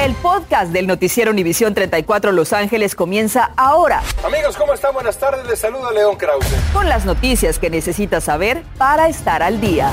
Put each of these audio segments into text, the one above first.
El podcast del noticiero Univisión 34 Los Ángeles comienza ahora. Amigos, ¿cómo están? Buenas tardes. Les saluda León Krause. Con las noticias que necesitas saber para estar al día.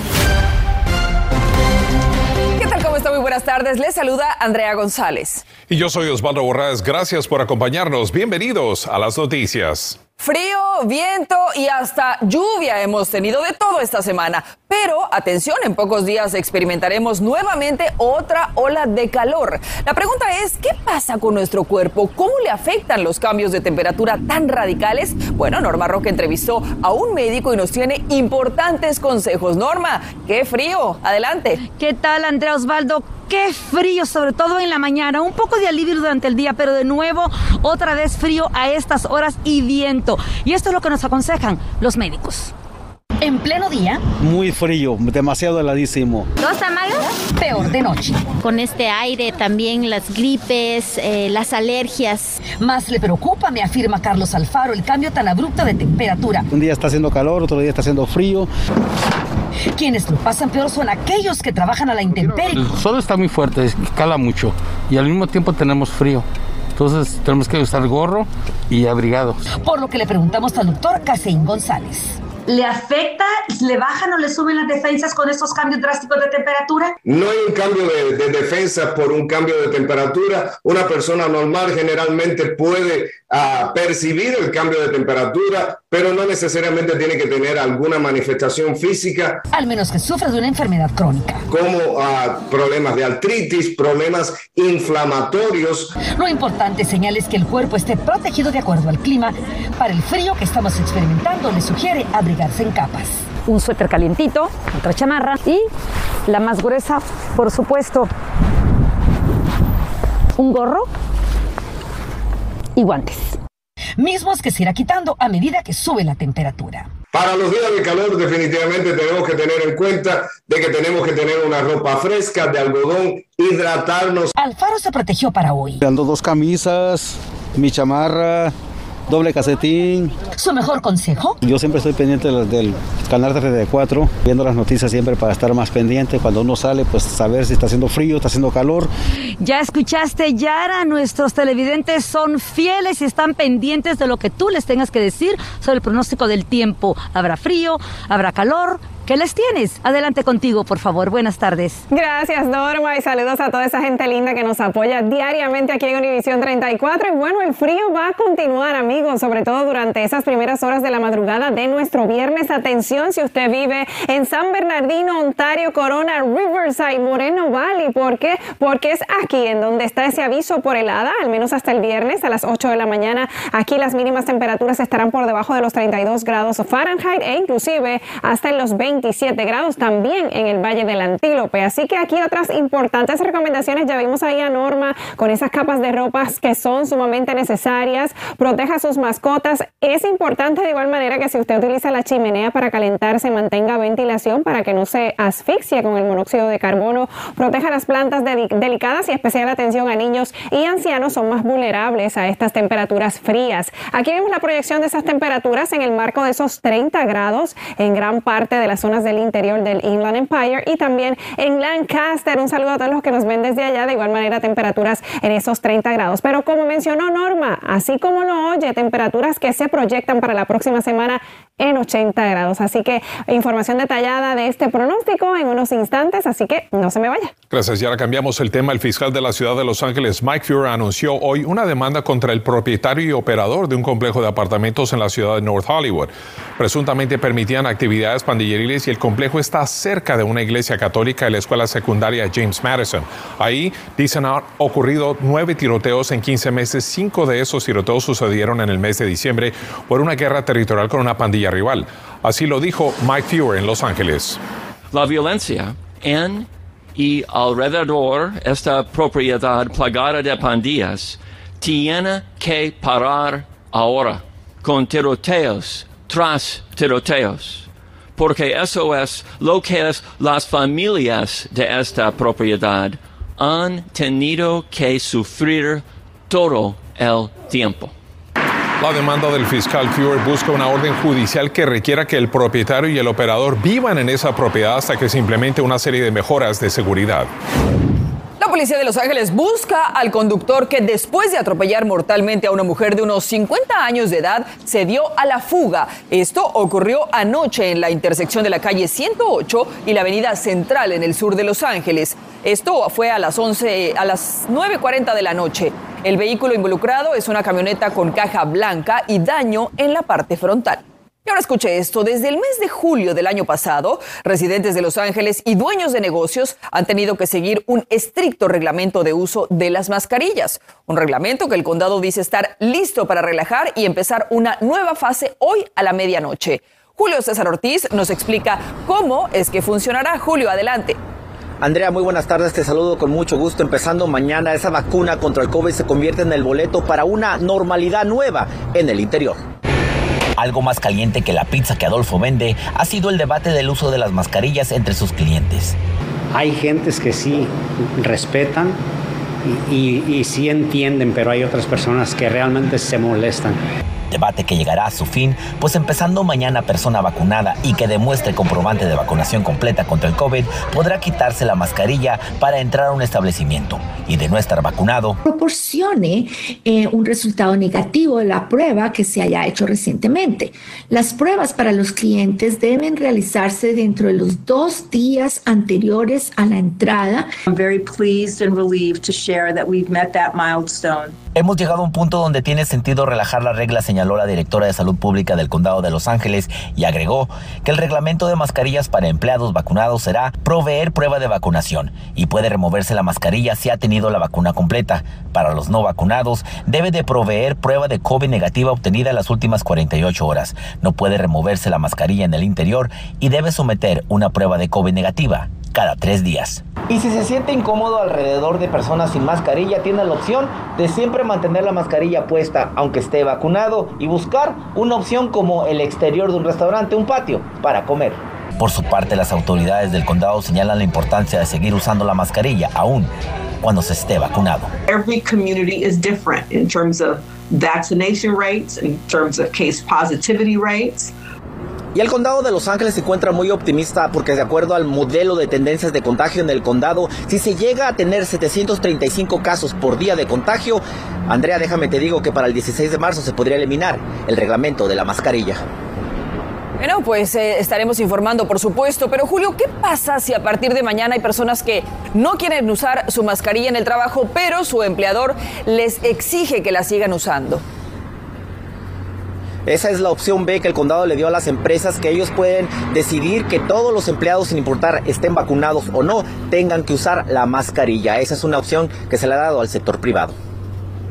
¿Qué tal? ¿Cómo está? Muy buenas tardes. Les saluda Andrea González. Y yo soy Osvaldo Borrás. Gracias por acompañarnos. Bienvenidos a las noticias. Frío, viento y hasta lluvia hemos tenido de todo esta semana. Pero atención, en pocos días experimentaremos nuevamente otra ola de calor. La pregunta es, ¿qué pasa con nuestro cuerpo? ¿Cómo le afectan los cambios de temperatura tan radicales? Bueno, Norma Roque entrevistó a un médico y nos tiene importantes consejos. Norma, qué frío. Adelante. ¿Qué tal, Andrea Osvaldo? Qué frío, sobre todo en la mañana. Un poco de alivio durante el día, pero de nuevo otra vez frío a estas horas y viento. Y esto es lo que nos aconsejan los médicos. En pleno día. Muy frío, demasiado heladísimo. ¿Dos tamaños? Peor de noche. Con este aire también las gripes, eh, las alergias. Más le preocupa, me afirma Carlos Alfaro, el cambio tan abrupto de temperatura. Un día está haciendo calor, otro día está haciendo frío. Quienes lo pasan peor son aquellos que trabajan a la intemperie. El sol está muy fuerte, cala mucho y al mismo tiempo tenemos frío. Entonces tenemos que usar gorro y abrigados. Por lo que le preguntamos al doctor Caseín González. ¿Le afecta, le bajan o le suben las defensas con estos cambios drásticos de temperatura? No hay un cambio de, de defensa por un cambio de temperatura. Una persona normal generalmente puede uh, percibir el cambio de temperatura, pero no necesariamente tiene que tener alguna manifestación física. Al menos que sufra de una enfermedad crónica. Como uh, problemas de artritis, problemas inflamatorios. Lo importante, señales que el cuerpo esté protegido de acuerdo al clima. Para el frío que estamos experimentando, le sugiere en capas. Un suéter calientito, otra chamarra y la más gruesa, por supuesto, un gorro y guantes. Mismos que se irá quitando a medida que sube la temperatura. Para los días de calor definitivamente tenemos que tener en cuenta de que tenemos que tener una ropa fresca de algodón, hidratarnos. Alfaro se protegió para hoy. Ando dos camisas, mi chamarra, doble casetín. ¿Su mejor consejo? Yo siempre estoy pendiente del, del canal 34, viendo las noticias siempre para estar más pendiente. Cuando uno sale, pues saber si está haciendo frío, está haciendo calor. Ya escuchaste, Yara, nuestros televidentes son fieles y están pendientes de lo que tú les tengas que decir sobre el pronóstico del tiempo. Habrá frío, habrá calor, ¿Qué les tienes? Adelante contigo, por favor. Buenas tardes. Gracias, Norma, y saludos a toda esa gente linda que nos apoya diariamente aquí en Univisión 34. Y bueno, el frío va a continuar, amigos, sobre todo durante esas primeras horas de la madrugada de nuestro viernes. Atención, si usted vive en San Bernardino, Ontario, Corona, Riverside, Moreno Valley. ¿Por qué? Porque es aquí en donde está ese aviso por helada, al menos hasta el viernes a las 8 de la mañana. Aquí las mínimas temperaturas estarán por debajo de los 32 grados Fahrenheit e inclusive hasta en los 20 27 grados también en el Valle del Antílope. Así que aquí otras importantes recomendaciones. Ya vimos ahí a Norma con esas capas de ropas que son sumamente necesarias. Proteja a sus mascotas. Es importante de igual manera que si usted utiliza la chimenea para calentarse, mantenga ventilación para que no se asfixie con el monóxido de carbono. Proteja las plantas de delicadas y especial atención a niños y ancianos son más vulnerables a estas temperaturas frías. Aquí vemos la proyección de esas temperaturas en el marco de esos 30 grados en gran parte de la zona zonas del interior del Inland Empire y también en Lancaster. Un saludo a todos los que nos ven desde allá. De igual manera, temperaturas en esos 30 grados. Pero como mencionó Norma, así como lo oye, temperaturas que se proyectan para la próxima semana en 80 grados. Así que información detallada de este pronóstico en unos instantes, así que no se me vaya. Gracias. Y ahora cambiamos el tema. El fiscal de la ciudad de Los Ángeles, Mike Fuhrer, anunció hoy una demanda contra el propietario y operador de un complejo de apartamentos en la ciudad de North Hollywood. Presuntamente permitían actividades pandilleriles y el complejo está cerca de una iglesia católica y la escuela secundaria James Madison. Ahí, dicen, han ocurrido nueve tiroteos en 15 meses. Cinco de esos tiroteos sucedieron en el mes de diciembre por una guerra territorial con una pandilla rival. Así lo dijo Mike Fuhrer en Los Ángeles. La violencia en y alrededor esta propiedad plagada de pandillas tiene que parar ahora con tiroteos tras tiroteos, porque eso es lo que es las familias de esta propiedad han tenido que sufrir todo el tiempo. La demanda del fiscal Fuhrer busca una orden judicial que requiera que el propietario y el operador vivan en esa propiedad hasta que se implemente una serie de mejoras de seguridad. La policía de Los Ángeles busca al conductor que después de atropellar mortalmente a una mujer de unos 50 años de edad se dio a la fuga. Esto ocurrió anoche en la intersección de la calle 108 y la avenida Central en el sur de Los Ángeles. Esto fue a las 11 a las 9:40 de la noche. El vehículo involucrado es una camioneta con caja blanca y daño en la parte frontal. Y ahora escuche esto, desde el mes de julio del año pasado, residentes de Los Ángeles y dueños de negocios han tenido que seguir un estricto reglamento de uso de las mascarillas, un reglamento que el condado dice estar listo para relajar y empezar una nueva fase hoy a la medianoche. Julio César Ortiz nos explica cómo es que funcionará. Julio, adelante. Andrea, muy buenas tardes, te saludo con mucho gusto. Empezando mañana, esa vacuna contra el COVID se convierte en el boleto para una normalidad nueva en el interior. Algo más caliente que la pizza que Adolfo vende ha sido el debate del uso de las mascarillas entre sus clientes. Hay gentes que sí respetan y, y, y sí entienden, pero hay otras personas que realmente se molestan. Debate que llegará a su fin, pues empezando mañana persona vacunada y que demuestre comprobante de vacunación completa contra el COVID podrá quitarse la mascarilla para entrar a un establecimiento y de no estar vacunado. Proporcione eh, un resultado negativo de la prueba que se haya hecho recientemente. Las pruebas para los clientes deben realizarse dentro de los dos días anteriores a la entrada. I'm very pleased and relieved to share that we've met that milestone. Hemos llegado a un punto donde tiene sentido relajar las reglas, señaló la directora de salud pública del condado de Los Ángeles y agregó que el reglamento de mascarillas para empleados vacunados será proveer prueba de vacunación y puede removerse la mascarilla si ha tenido la vacuna completa. Para los no vacunados, debe de proveer prueba de COVID negativa obtenida en las últimas 48 horas. No puede removerse la mascarilla en el interior y debe someter una prueba de COVID negativa cada tres días. Y si se siente incómodo alrededor de personas sin mascarilla, tiene la opción de siempre mantener la mascarilla puesta aunque esté vacunado y buscar una opción como el exterior de un restaurante, un patio, para comer. Por su parte, las autoridades del condado señalan la importancia de seguir usando la mascarilla aún cuando se esté vacunado. Every community is different in terms of vaccination rates, in terms of case positivity rates. Y el condado de Los Ángeles se encuentra muy optimista porque de acuerdo al modelo de tendencias de contagio en el condado, si se llega a tener 735 casos por día de contagio, Andrea, déjame te digo que para el 16 de marzo se podría eliminar el reglamento de la mascarilla. Bueno, pues eh, estaremos informando, por supuesto. Pero Julio, ¿qué pasa si a partir de mañana hay personas que no quieren usar su mascarilla en el trabajo, pero su empleador les exige que la sigan usando? Esa es la opción B que el condado le dio a las empresas, que ellos pueden decidir que todos los empleados, sin importar estén vacunados o no, tengan que usar la mascarilla. Esa es una opción que se le ha dado al sector privado.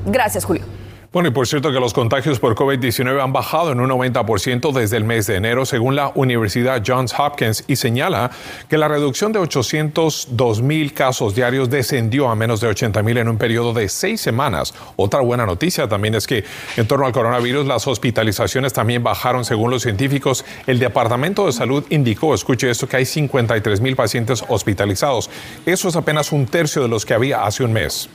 Gracias, Julio. Bueno, y por cierto que los contagios por COVID-19 han bajado en un 90% desde el mes de enero, según la Universidad Johns Hopkins, y señala que la reducción de 802 mil casos diarios descendió a menos de 80 mil en un periodo de seis semanas. Otra buena noticia también es que en torno al coronavirus las hospitalizaciones también bajaron según los científicos. El Departamento de Salud indicó, escuche esto, que hay 53 mil pacientes hospitalizados. Eso es apenas un tercio de los que había hace un mes.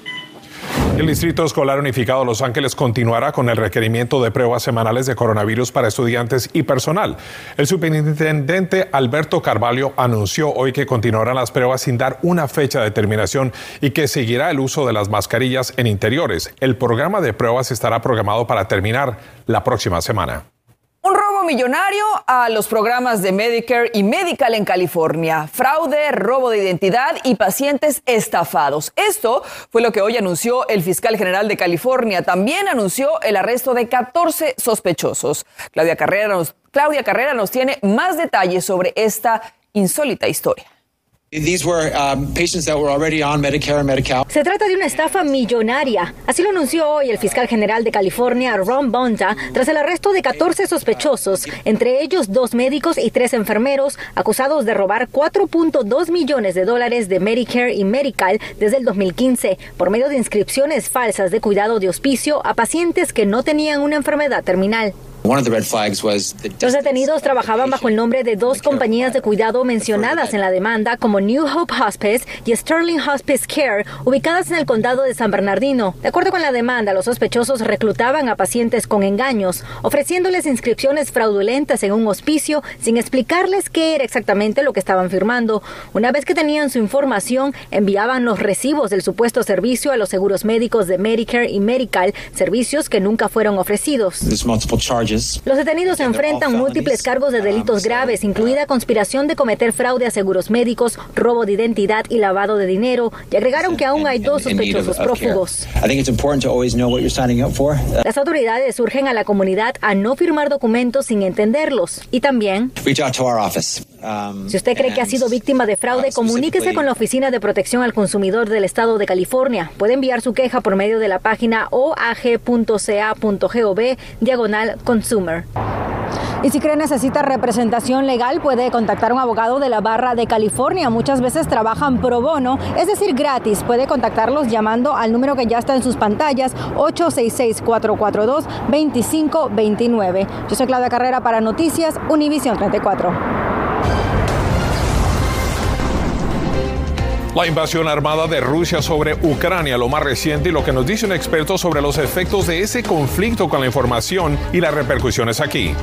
El Distrito Escolar Unificado Los Ángeles continuará con el requerimiento de pruebas semanales de coronavirus para estudiantes y personal. El superintendente Alberto Carvalho anunció hoy que continuarán las pruebas sin dar una fecha de terminación y que seguirá el uso de las mascarillas en interiores. El programa de pruebas estará programado para terminar la próxima semana. Millonario a los programas de Medicare y Medical en California. Fraude, robo de identidad y pacientes estafados. Esto fue lo que hoy anunció el fiscal general de California. También anunció el arresto de 14 sospechosos. Claudia Carrera nos, Claudia Carrera nos tiene más detalles sobre esta insólita historia. Se trata de una estafa millonaria. Así lo anunció hoy el fiscal general de California, Ron Bonta, tras el arresto de 14 sospechosos, entre ellos dos médicos y tres enfermeros, acusados de robar 4.2 millones de dólares de Medicare y Medical desde el 2015 por medio de inscripciones falsas de cuidado de hospicio a pacientes que no tenían una enfermedad terminal. Los detenidos trabajaban bajo el nombre de dos compañías de cuidado mencionadas en la demanda como New Hope Hospice y Sterling Hospice Care, ubicadas en el condado de San Bernardino. De acuerdo con la demanda, los sospechosos reclutaban a pacientes con engaños, ofreciéndoles inscripciones fraudulentas en un hospicio sin explicarles qué era exactamente lo que estaban firmando. Una vez que tenían su información, enviaban los recibos del supuesto servicio a los seguros médicos de Medicare y Medical, servicios que nunca fueron ofrecidos. Los detenidos enfrentan múltiples cargos de delitos graves, incluida conspiración de cometer fraude a seguros médicos, robo de identidad y lavado de dinero, y agregaron que aún hay dos sospechosos prófugos. Las autoridades urgen a la comunidad a no firmar documentos sin entenderlos y también si usted cree que ha sido víctima de fraude, comuníquese con la Oficina de Protección al Consumidor del Estado de California. Puede enviar su queja por medio de la página oag.ca.gov diagonal consumer. Y si cree necesita representación legal, puede contactar a un abogado de la Barra de California. Muchas veces trabajan pro bono, es decir, gratis. Puede contactarlos llamando al número que ya está en sus pantallas, 866-442-2529. Yo soy Claudia Carrera para Noticias Univisión 34. La invasión armada de Rusia sobre Ucrania, lo más reciente y lo que nos dice un experto sobre los efectos de ese conflicto con la información y las repercusiones aquí.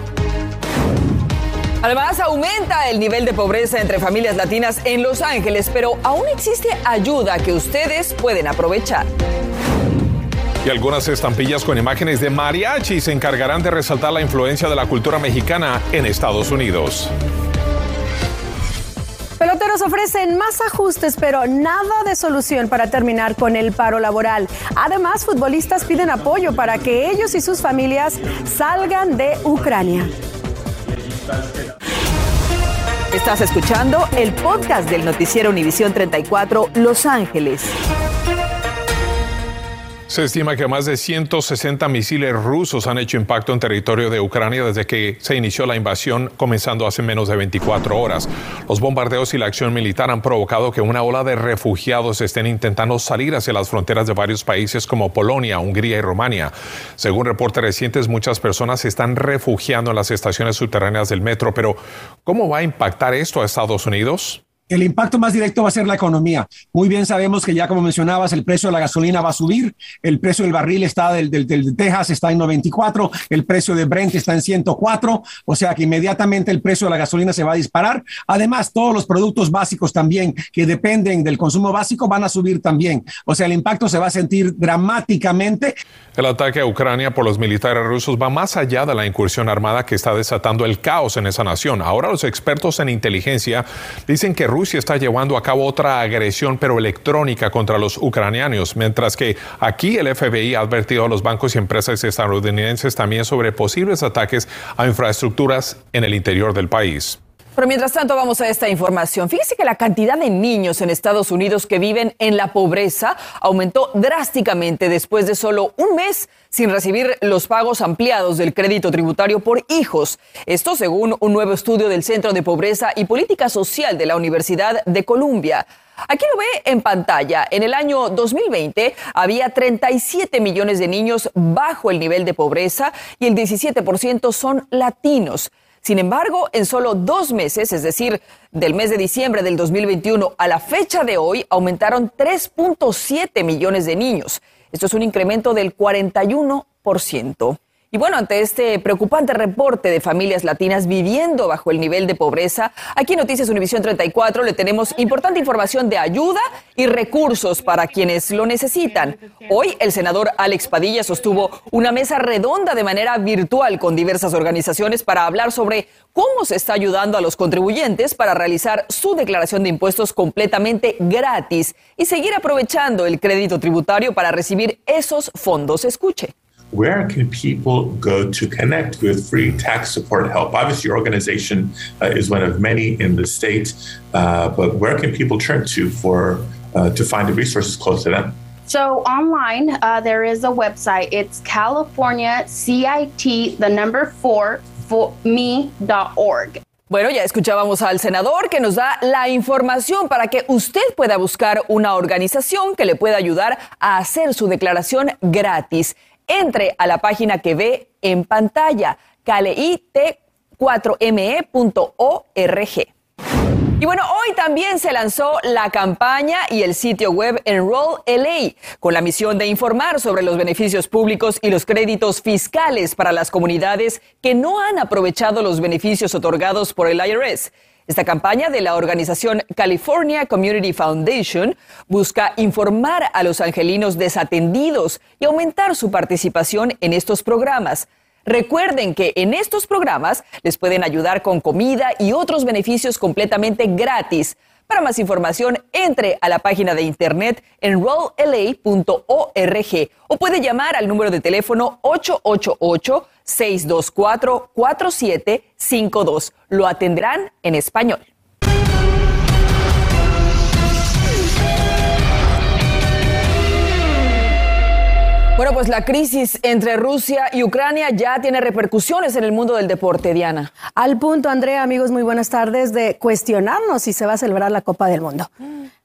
Además, aumenta el nivel de pobreza entre familias latinas en Los Ángeles, pero aún existe ayuda que ustedes pueden aprovechar. Y algunas estampillas con imágenes de mariachi se encargarán de resaltar la influencia de la cultura mexicana en Estados Unidos. Peloteros ofrecen más ajustes, pero nada de solución para terminar con el paro laboral. Además, futbolistas piden apoyo para que ellos y sus familias salgan de Ucrania. Estás escuchando el podcast del noticiero Univisión 34 Los Ángeles. Se estima que más de 160 misiles rusos han hecho impacto en territorio de Ucrania desde que se inició la invasión, comenzando hace menos de 24 horas. Los bombardeos y la acción militar han provocado que una ola de refugiados estén intentando salir hacia las fronteras de varios países como Polonia, Hungría y Rumania. Según reportes recientes, muchas personas se están refugiando en las estaciones subterráneas del metro, pero ¿cómo va a impactar esto a Estados Unidos? El impacto más directo va a ser la economía. Muy bien sabemos que ya como mencionabas, el precio de la gasolina va a subir, el precio del barril está del, del, del, Texas está en 94, el precio de Brent está en 104, o sea que inmediatamente el precio de la gasolina se va a disparar. Además, todos los productos básicos también que dependen del consumo básico van a subir también. O sea, el impacto se va a sentir dramáticamente. El ataque a Ucrania por los militares rusos va más allá de la incursión armada que está desatando el caos en esa nación. Ahora los expertos en inteligencia dicen que Rusia está llevando a cabo otra agresión, pero electrónica, contra los ucranianos, mientras que aquí el FBI ha advertido a los bancos y empresas estadounidenses también sobre posibles ataques a infraestructuras en el interior del país. Pero mientras tanto vamos a esta información. Fíjese que la cantidad de niños en Estados Unidos que viven en la pobreza aumentó drásticamente después de solo un mes sin recibir los pagos ampliados del crédito tributario por hijos. Esto según un nuevo estudio del Centro de Pobreza y Política Social de la Universidad de Columbia. Aquí lo ve en pantalla. En el año 2020 había 37 millones de niños bajo el nivel de pobreza y el 17% son latinos. Sin embargo, en solo dos meses, es decir, del mes de diciembre del 2021 a la fecha de hoy, aumentaron 3.7 millones de niños. Esto es un incremento del 41%. Y bueno, ante este preocupante reporte de familias latinas viviendo bajo el nivel de pobreza, aquí en Noticias Univisión 34 le tenemos importante información de ayuda y recursos para quienes lo necesitan. Hoy el senador Alex Padilla sostuvo una mesa redonda de manera virtual con diversas organizaciones para hablar sobre cómo se está ayudando a los contribuyentes para realizar su declaración de impuestos completamente gratis y seguir aprovechando el crédito tributario para recibir esos fondos. Escuche. Where can people go to connect with free tax support help? Obviously, your organization uh, is one of many in the state, uh, but where can people turn to for uh, to find the resources close to them? So online, uh, there is a website. It's California CIT, the number four, for me.org. Bueno, ya escuchábamos al senador que nos da la información para que usted pueda buscar una organización que le pueda ayudar a hacer su declaración gratis entre a la página que ve en pantalla. KLIT4ME.org. Y bueno, hoy también se lanzó la campaña y el sitio web Enroll LA con la misión de informar sobre los beneficios públicos y los créditos fiscales para las comunidades que no han aprovechado los beneficios otorgados por el IRS. Esta campaña de la organización California Community Foundation busca informar a los angelinos desatendidos y aumentar su participación en estos programas. Recuerden que en estos programas les pueden ayudar con comida y otros beneficios completamente gratis. Para más información, entre a la página de internet enrollla.org o puede llamar al número de teléfono 888-624-4752. Lo atenderán en español. Bueno, pues la crisis entre Rusia y Ucrania ya tiene repercusiones en el mundo del deporte, Diana. Al punto, Andrea, amigos, muy buenas tardes, de cuestionarnos si se va a celebrar la Copa del Mundo.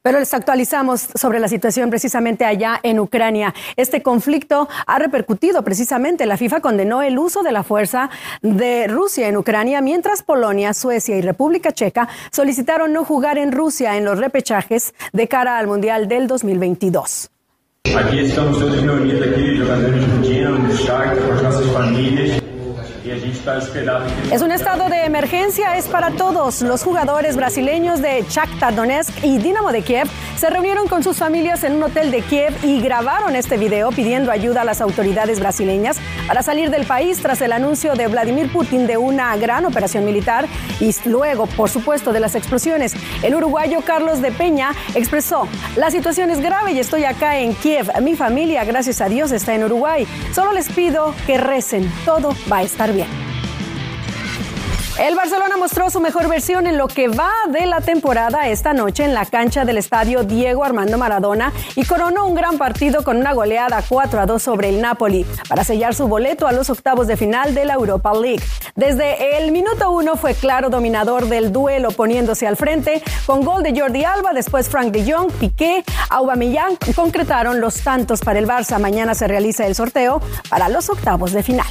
Pero les actualizamos sobre la situación precisamente allá en Ucrania. Este conflicto ha repercutido precisamente. La FIFA condenó el uso de la fuerza de Rusia en Ucrania, mientras Polonia, Suecia y República Checa solicitaron no jugar en Rusia en los repechajes de cara al Mundial del 2022. Aqui estamos todos reunidos aqui, jogadores do time, no Es un estado de emergencia, es para todos. Los jugadores brasileños de Shakhtar Donetsk y Dinamo de Kiev se reunieron con sus familias en un hotel de Kiev y grabaron este video pidiendo ayuda a las autoridades brasileñas para salir del país tras el anuncio de Vladimir Putin de una gran operación militar y luego, por supuesto, de las explosiones. El uruguayo Carlos de Peña expresó, la situación es grave y estoy acá en Kiev. Mi familia, gracias a Dios, está en Uruguay. Solo les pido que recen, todo va a estar bien. El Barcelona mostró su mejor versión en lo que va de la temporada esta noche en la cancha del estadio Diego Armando Maradona y coronó un gran partido con una goleada 4 a 2 sobre el Napoli para sellar su boleto a los octavos de final de la Europa League. Desde el minuto 1 fue claro dominador del duelo poniéndose al frente con gol de Jordi Alba, después Frank de Jong, Piqué, Aubameyang concretaron los tantos para el Barça. Mañana se realiza el sorteo para los octavos de final.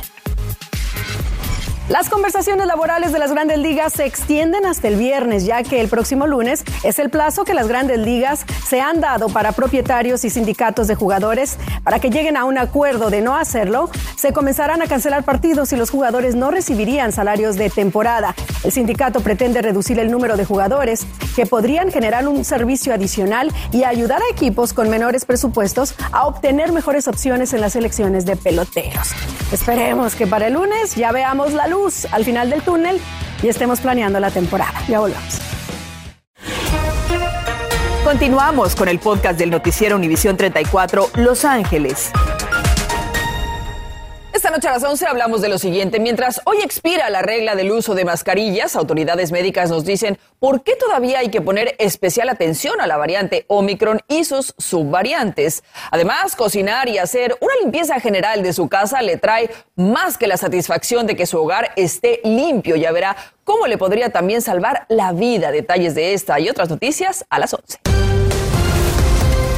Las conversaciones laborales de las grandes ligas se extienden hasta el viernes, ya que el próximo lunes es el plazo que las grandes ligas se han dado para propietarios y sindicatos de jugadores para que lleguen a un acuerdo de no hacerlo. Se comenzarán a cancelar partidos y los jugadores no recibirían salarios de temporada. El sindicato pretende reducir el número de jugadores que podrían generar un servicio adicional y ayudar a equipos con menores presupuestos a obtener mejores opciones en las elecciones de peloteros. Esperemos que para el lunes ya veamos la luz al final del túnel y estemos planeando la temporada. Ya volvamos. Continuamos con el podcast del noticiero Univisión 34 Los Ángeles. Esta noche a las 11 hablamos de lo siguiente. Mientras hoy expira la regla del uso de mascarillas, autoridades médicas nos dicen por qué todavía hay que poner especial atención a la variante Omicron y sus subvariantes. Además, cocinar y hacer una limpieza general de su casa le trae más que la satisfacción de que su hogar esté limpio. Ya verá cómo le podría también salvar la vida. Detalles de esta y otras noticias a las 11.